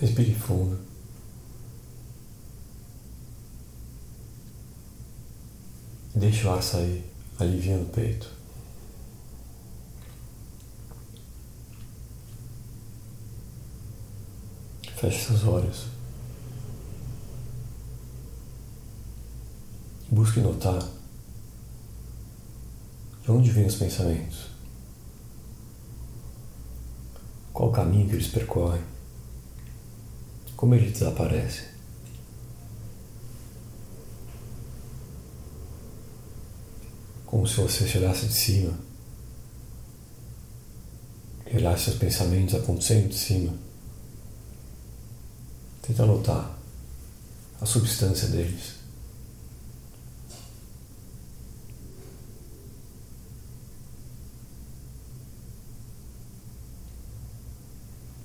Respire fundo. Deixe o ar sair, aliviando o peito. Feche seus olhos. Busque notar de onde vêm os pensamentos. Qual o caminho que eles percorrem? Como eles desaparecem? Como se você chegasse de cima e olhasse seus pensamentos acontecendo de cima. Tenta notar a substância deles.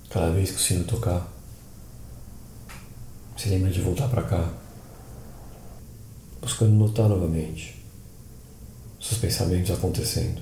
Cada vez que o sino tocar, se lembra de voltar para cá, buscando notar novamente seus pensamentos acontecendo.